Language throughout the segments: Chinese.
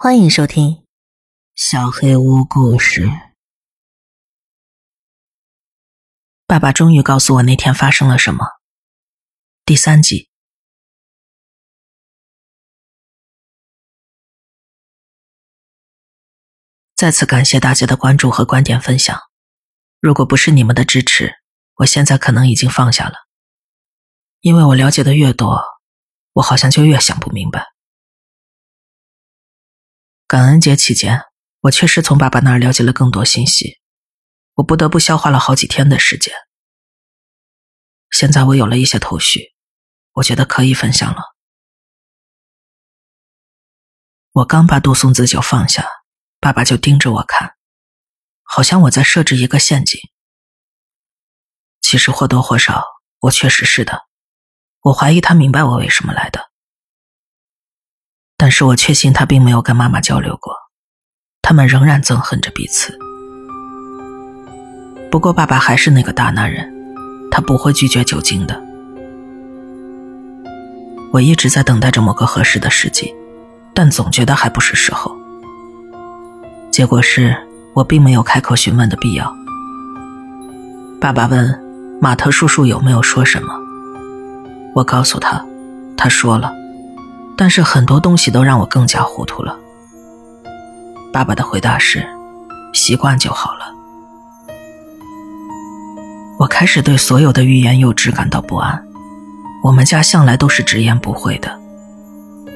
欢迎收听《小黑屋故事》。爸爸终于告诉我那天发生了什么。第三集。再次感谢大家的关注和观点分享。如果不是你们的支持，我现在可能已经放下了。因为我了解的越多，我好像就越想不明白。感恩节期间，我确实从爸爸那儿了解了更多信息，我不得不消化了好几天的时间。现在我有了一些头绪，我觉得可以分享了。我刚把杜松子酒放下，爸爸就盯着我看，好像我在设置一个陷阱。其实或多或少，我确实是的。我怀疑他明白我为什么来的。但是我确信他并没有跟妈妈交流过，他们仍然憎恨着彼此。不过爸爸还是那个大男人，他不会拒绝酒精的。我一直在等待着某个合适的时机，但总觉得还不是时候。结果是我并没有开口询问的必要。爸爸问马特叔叔有没有说什么，我告诉他，他说了。但是很多东西都让我更加糊涂了。爸爸的回答是：“习惯就好了。”我开始对所有的欲言又止感到不安。我们家向来都是直言不讳的，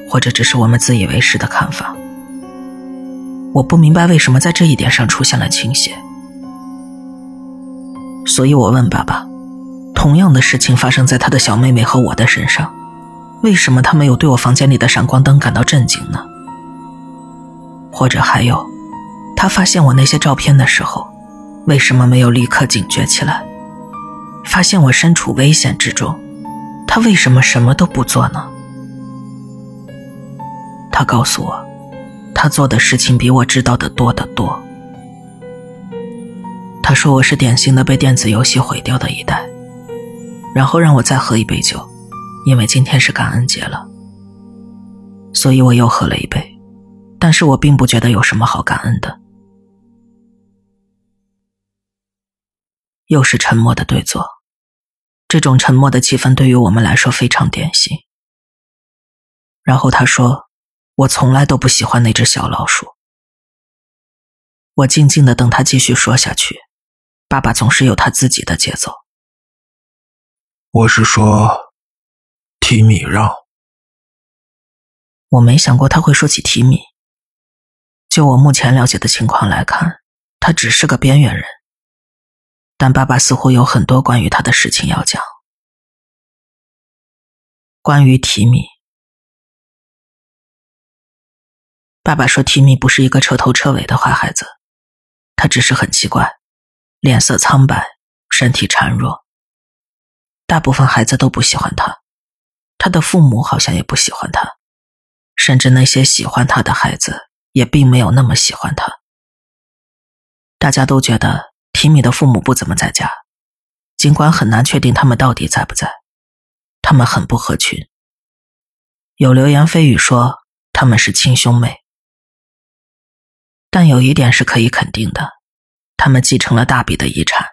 或者只是我们自以为是的看法。我不明白为什么在这一点上出现了倾斜，所以我问爸爸：同样的事情发生在他的小妹妹和我的身上。为什么他没有对我房间里的闪光灯感到震惊呢？或者还有，他发现我那些照片的时候，为什么没有立刻警觉起来？发现我身处危险之中，他为什么什么都不做呢？他告诉我，他做的事情比我知道的多得多。他说我是典型的被电子游戏毁掉的一代，然后让我再喝一杯酒。因为今天是感恩节了，所以我又喝了一杯，但是我并不觉得有什么好感恩的。又是沉默的对坐，这种沉默的气氛对于我们来说非常典型。然后他说：“我从来都不喜欢那只小老鼠。”我静静的等他继续说下去，爸爸总是有他自己的节奏。我是说。提米让，我没想过他会说起提米。就我目前了解的情况来看，他只是个边缘人。但爸爸似乎有很多关于他的事情要讲。关于提米，爸爸说提米不是一个彻头彻尾的坏孩子，他只是很奇怪，脸色苍白，身体孱弱。大部分孩子都不喜欢他。他的父母好像也不喜欢他，甚至那些喜欢他的孩子也并没有那么喜欢他。大家都觉得提米的父母不怎么在家，尽管很难确定他们到底在不在。他们很不合群，有流言蜚语说他们是亲兄妹。但有一点是可以肯定的，他们继承了大笔的遗产，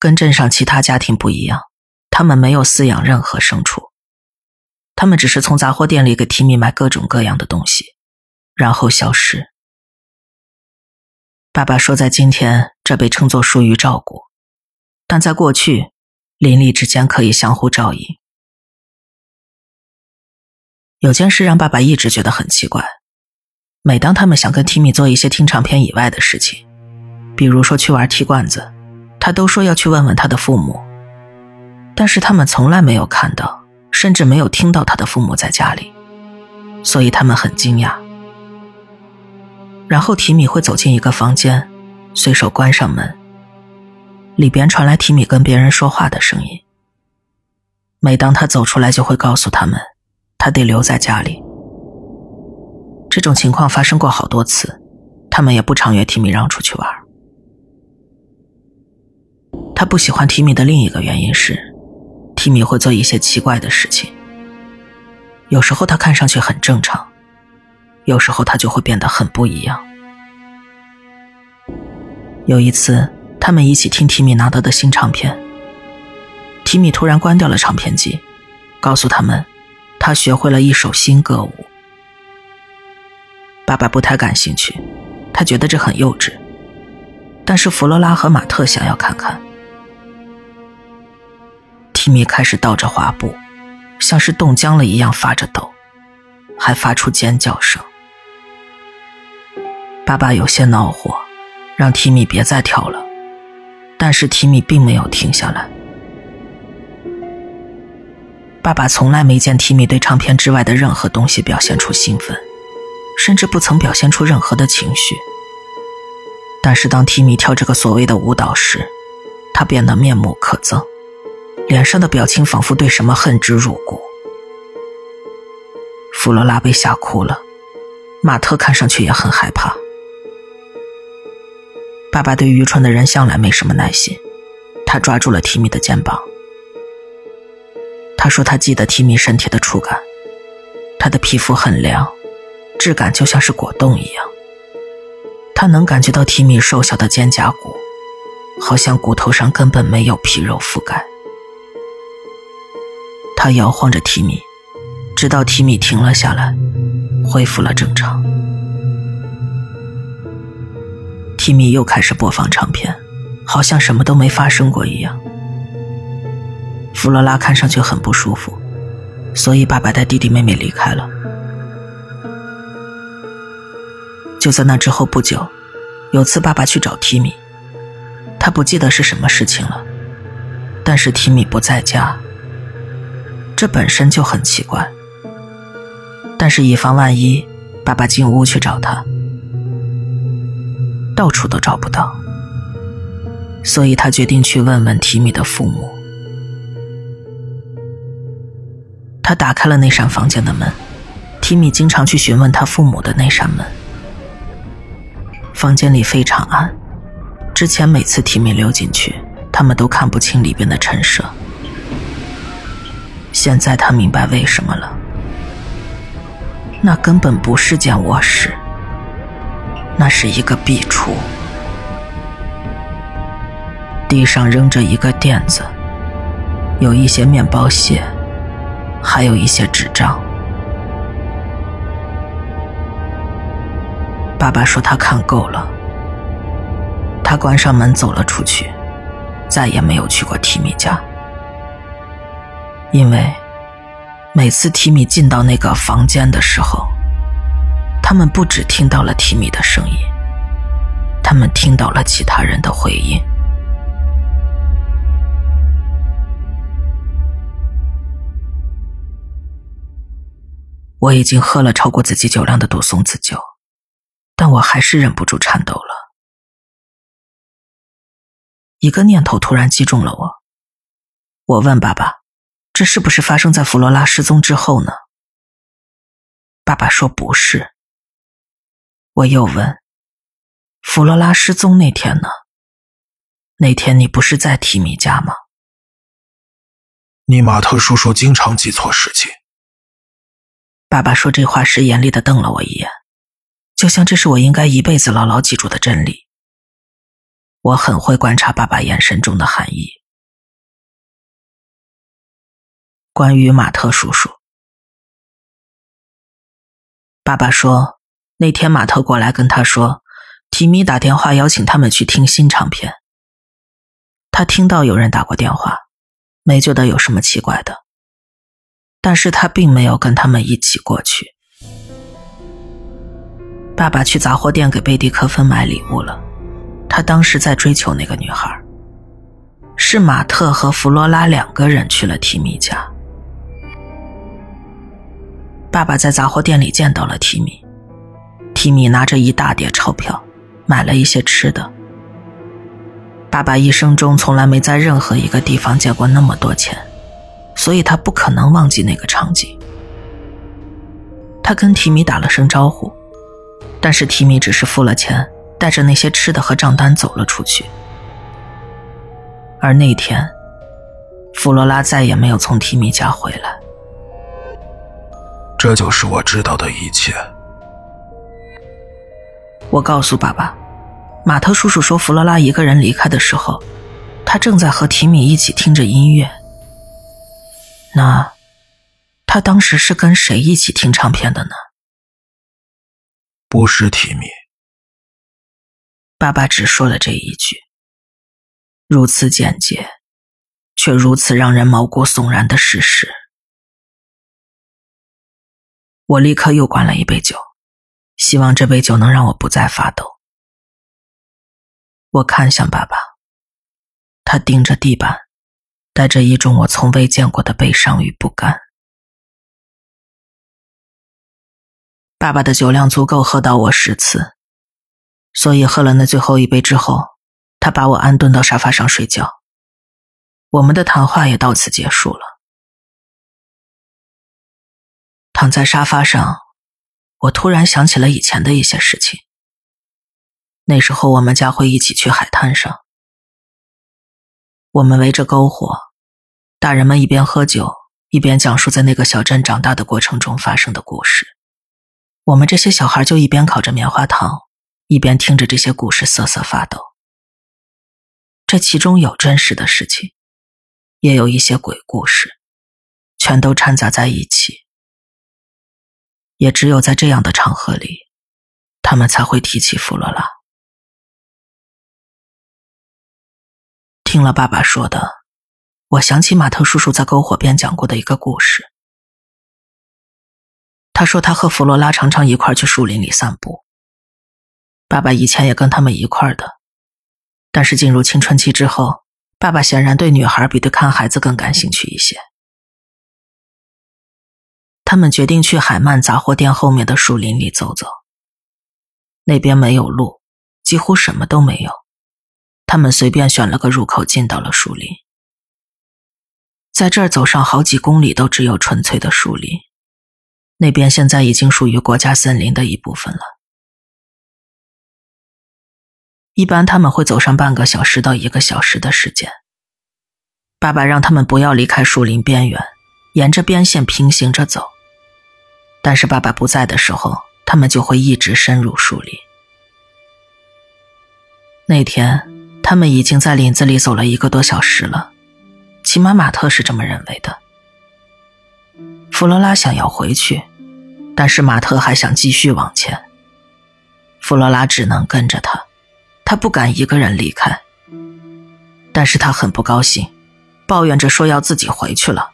跟镇上其他家庭不一样。他们没有饲养任何牲畜，他们只是从杂货店里给提米买各种各样的东西，然后消失。爸爸说，在今天这被称作疏于照顾，但在过去，邻里之间可以相互照应。有件事让爸爸一直觉得很奇怪：每当他们想跟提米做一些听唱片以外的事情，比如说去玩踢罐子，他都说要去问问他的父母。但是他们从来没有看到，甚至没有听到他的父母在家里，所以他们很惊讶。然后提米会走进一个房间，随手关上门，里边传来提米跟别人说话的声音。每当他走出来，就会告诉他们，他得留在家里。这种情况发生过好多次，他们也不常约提米让出去玩。他不喜欢提米的另一个原因是。提米会做一些奇怪的事情，有时候他看上去很正常，有时候他就会变得很不一样。有一次，他们一起听提米拿到的新唱片，提米突然关掉了唱片机，告诉他们，他学会了一首新歌舞。爸爸不太感兴趣，他觉得这很幼稚。但是弗罗拉和马特想要看看。提米开始倒着滑步，像是冻僵了一样发着抖，还发出尖叫声。爸爸有些恼火，让提米别再跳了，但是提米并没有停下来。爸爸从来没见提米对唱片之外的任何东西表现出兴奋。甚至不曾表现出任何的情绪，但是当提米跳这个所谓的舞蹈时，他变得面目可憎，脸上的表情仿佛对什么恨之入骨。弗罗拉被吓哭了，马特看上去也很害怕。爸爸对愚蠢的人向来没什么耐心，他抓住了提米的肩膀，他说他记得提米身体的触感，他的皮肤很凉。质感就像是果冻一样，他能感觉到提米瘦小的肩胛骨，好像骨头上根本没有皮肉覆盖。他摇晃着提米，直到提米停了下来，恢复了正常。提米又开始播放唱片，好像什么都没发生过一样。弗罗拉看上去很不舒服，所以爸爸带弟弟妹妹离开了。就在那之后不久，有次爸爸去找提米，他不记得是什么事情了，但是提米不在家，这本身就很奇怪。但是以防万一，爸爸进屋去找他，到处都找不到，所以他决定去问问提米的父母。他打开了那扇房间的门，提米经常去询问他父母的那扇门。房间里非常暗，之前每次提米溜进去，他们都看不清里边的陈设。现在他明白为什么了，那根本不是间卧室，那是一个壁橱，地上扔着一个垫子，有一些面包屑，还有一些纸张。爸爸说他看够了，他关上门走了出去，再也没有去过提米家，因为每次提米进到那个房间的时候，他们不只听到了提米的声音，他们听到了其他人的回应。我已经喝了超过自己酒量的杜松子酒。但我还是忍不住颤抖了。一个念头突然击中了我。我问爸爸：“这是不是发生在弗罗拉失踪之后呢？”爸爸说：“不是。”我又问：“弗罗拉失踪那天呢？那天你不是在提米家吗？”尼马特叔叔经常记错事情。爸爸说这话时，严厉的瞪了我一眼。就像这是我应该一辈子牢牢记住的真理。我很会观察爸爸眼神中的含义。关于马特叔叔，爸爸说那天马特过来跟他说，提米打电话邀请他们去听新唱片。他听到有人打过电话，没觉得有什么奇怪的，但是他并没有跟他们一起过去。爸爸去杂货店给贝蒂科芬买礼物了。他当时在追求那个女孩。是马特和弗罗拉两个人去了提米家。爸爸在杂货店里见到了提米。提米拿着一大叠钞票，买了一些吃的。爸爸一生中从来没在任何一个地方见过那么多钱，所以他不可能忘记那个场景。他跟提米打了声招呼。但是提米只是付了钱，带着那些吃的和账单走了出去。而那天，弗罗拉再也没有从提米家回来。这就是我知道的一切。我告诉爸爸，马特叔叔说弗罗拉一个人离开的时候，他正在和提米一起听着音乐。那，他当时是跟谁一起听唱片的呢？不是提米。爸爸只说了这一句，如此简洁，却如此让人毛骨悚然的事实。我立刻又灌了一杯酒，希望这杯酒能让我不再发抖。我看向爸爸，他盯着地板。带着一种我从未见过的悲伤与不甘。爸爸的酒量足够喝到我十次，所以喝了那最后一杯之后，他把我安顿到沙发上睡觉。我们的谈话也到此结束了。躺在沙发上，我突然想起了以前的一些事情。那时候我们家会一起去海滩上，我们围着篝火。大人们一边喝酒，一边讲述在那个小镇长大的过程中发生的故事。我们这些小孩就一边烤着棉花糖，一边听着这些故事瑟瑟发抖。这其中有真实的事情，也有一些鬼故事，全都掺杂在一起。也只有在这样的场合里，他们才会提起弗罗拉。听了爸爸说的。我想起马特叔叔在篝火边讲过的一个故事。他说他和弗罗拉常常一块去树林里散步。爸爸以前也跟他们一块的，但是进入青春期之后，爸爸显然对女孩比对看孩子更感兴趣一些。他们决定去海曼杂货店后面的树林里走走。那边没有路，几乎什么都没有。他们随便选了个入口，进到了树林。在这儿走上好几公里都只有纯粹的树林，那边现在已经属于国家森林的一部分了。一般他们会走上半个小时到一个小时的时间。爸爸让他们不要离开树林边缘，沿着边线平行着走。但是爸爸不在的时候，他们就会一直深入树林。那天，他们已经在林子里走了一个多小时了。起码马特是这么认为的。弗罗拉想要回去，但是马特还想继续往前。弗罗拉只能跟着他，他不敢一个人离开。但是他很不高兴，抱怨着说要自己回去了。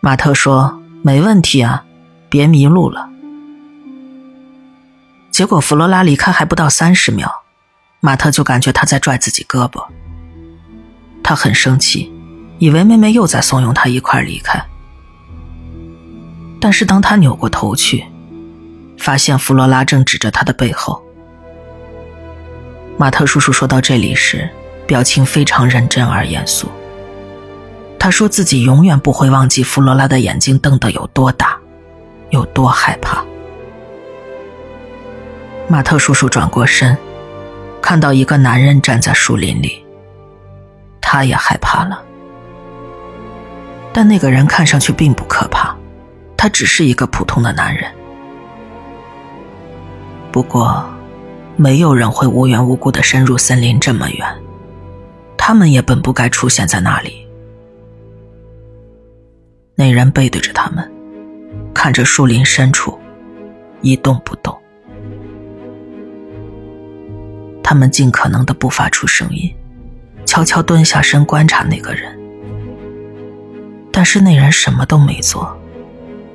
马特说：“没问题啊，别迷路了。”结果弗罗拉离开还不到三十秒，马特就感觉他在拽自己胳膊。他很生气。以为妹妹又在怂恿他一块离开，但是当他扭过头去，发现弗罗拉正指着他的背后。马特叔叔说到这里时，表情非常认真而严肃。他说自己永远不会忘记弗罗拉的眼睛瞪得有多大，有多害怕。马特叔叔转过身，看到一个男人站在树林里，他也害怕了。但那个人看上去并不可怕，他只是一个普通的男人。不过，没有人会无缘无故的深入森林这么远，他们也本不该出现在那里。那人背对着他们，看着树林深处，一动不动。他们尽可能的不发出声音，悄悄蹲下身观察那个人。但是那人什么都没做，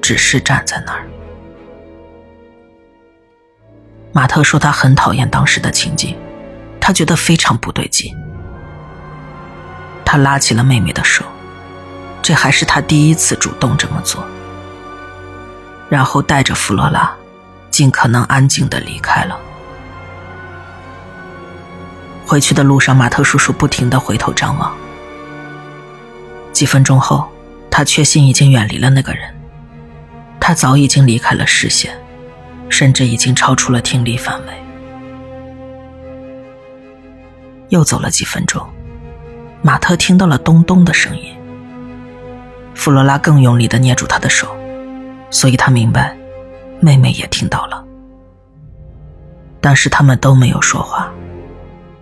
只是站在那儿。马特说他很讨厌当时的情景，他觉得非常不对劲。他拉起了妹妹的手，这还是他第一次主动这么做。然后带着弗罗拉，尽可能安静的离开了。回去的路上，马特叔叔不停的回头张望。几分钟后。他确信已经远离了那个人，他早已经离开了视线，甚至已经超出了听力范围。又走了几分钟，马特听到了咚咚的声音。弗罗拉更用力的捏住他的手，所以他明白，妹妹也听到了。但是他们都没有说话，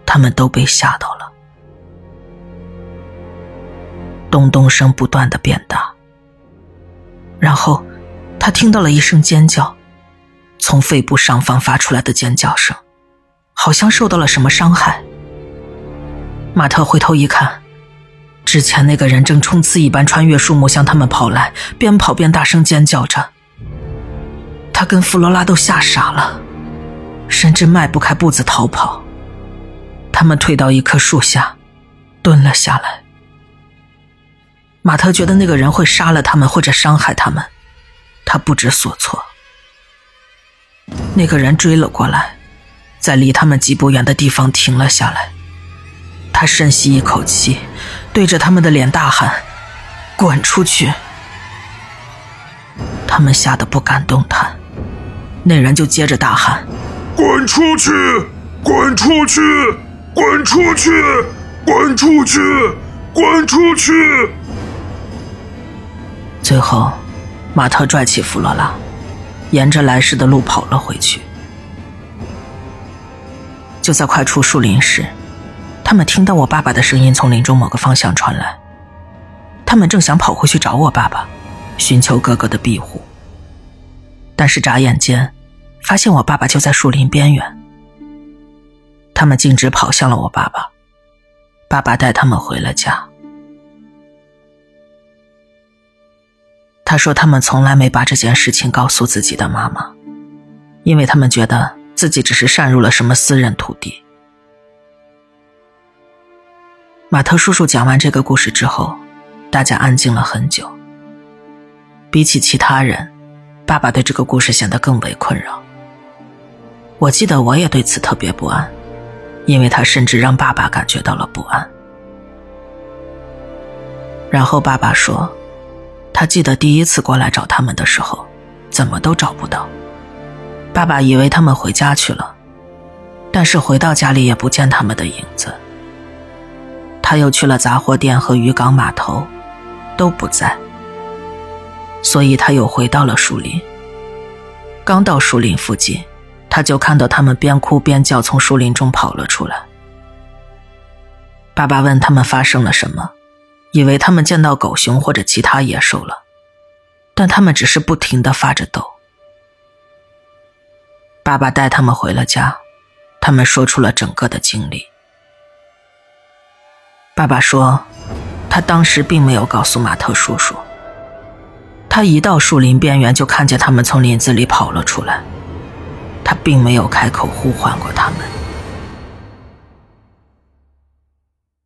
他们都被吓到了。咚咚声不断的变大，然后他听到了一声尖叫，从肺部上方发出来的尖叫声，好像受到了什么伤害。马特回头一看，之前那个人正冲刺一般穿越树木向他们跑来，边跑边大声尖叫着。他跟弗罗拉都吓傻了，甚至迈不开步子逃跑。他们退到一棵树下，蹲了下来。马特觉得那个人会杀了他们或者伤害他们，他不知所措。那个人追了过来，在离他们几步远的地方停了下来。他深吸一口气，对着他们的脸大喊：“滚出去！”他们吓得不敢动弹。那人就接着大喊：“滚出去！滚出去！滚出去！滚出去！滚出去！”最后，马特拽起弗罗拉，沿着来时的路跑了回去。就在快出树林时，他们听到我爸爸的声音从林中某个方向传来。他们正想跑回去找我爸爸，寻求哥哥的庇护。但是眨眼间，发现我爸爸就在树林边缘。他们径直跑向了我爸爸，爸爸带他们回了家。他说：“他们从来没把这件事情告诉自己的妈妈，因为他们觉得自己只是擅入了什么私人土地。”马特叔叔讲完这个故事之后，大家安静了很久。比起其他人，爸爸对这个故事显得更为困扰。我记得我也对此特别不安，因为他甚至让爸爸感觉到了不安。然后爸爸说。他记得第一次过来找他们的时候，怎么都找不到。爸爸以为他们回家去了，但是回到家里也不见他们的影子。他又去了杂货店和渔港码头，都不在。所以他又回到了树林。刚到树林附近，他就看到他们边哭边叫从树林中跑了出来。爸爸问他们发生了什么。以为他们见到狗熊或者其他野兽了，但他们只是不停的发着抖。爸爸带他们回了家，他们说出了整个的经历。爸爸说，他当时并没有告诉马特叔叔。他一到树林边缘就看见他们从林子里跑了出来，他并没有开口呼唤过他们。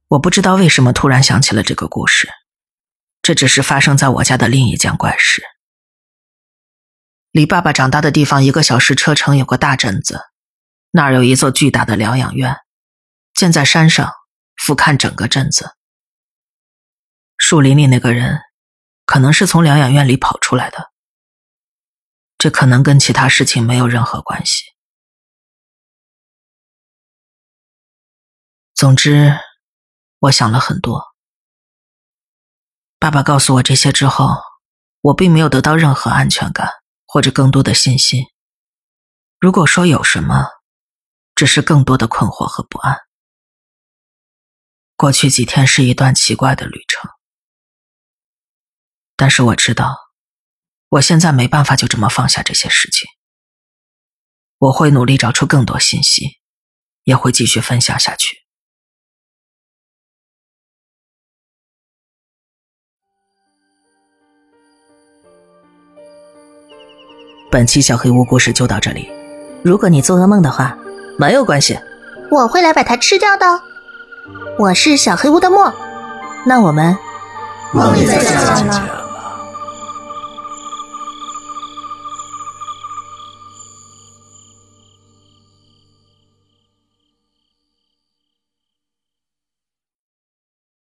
我不知道为什么突然想起了这个故事，这只是发生在我家的另一件怪事。离爸爸长大的地方一个小时车程有个大镇子，那儿有一座巨大的疗养院，建在山上，俯瞰整个镇子。树林里那个人，可能是从疗养院里跑出来的，这可能跟其他事情没有任何关系。总之。我想了很多。爸爸告诉我这些之后，我并没有得到任何安全感或者更多的信心。如果说有什么，只是更多的困惑和不安。过去几天是一段奇怪的旅程，但是我知道，我现在没办法就这么放下这些事情。我会努力找出更多信息，也会继续分享下去。本期小黑屋故事就到这里。如果你做噩梦的话，没有关系，我会来把它吃掉的。我是小黑屋的墨，那我们梦里再见了。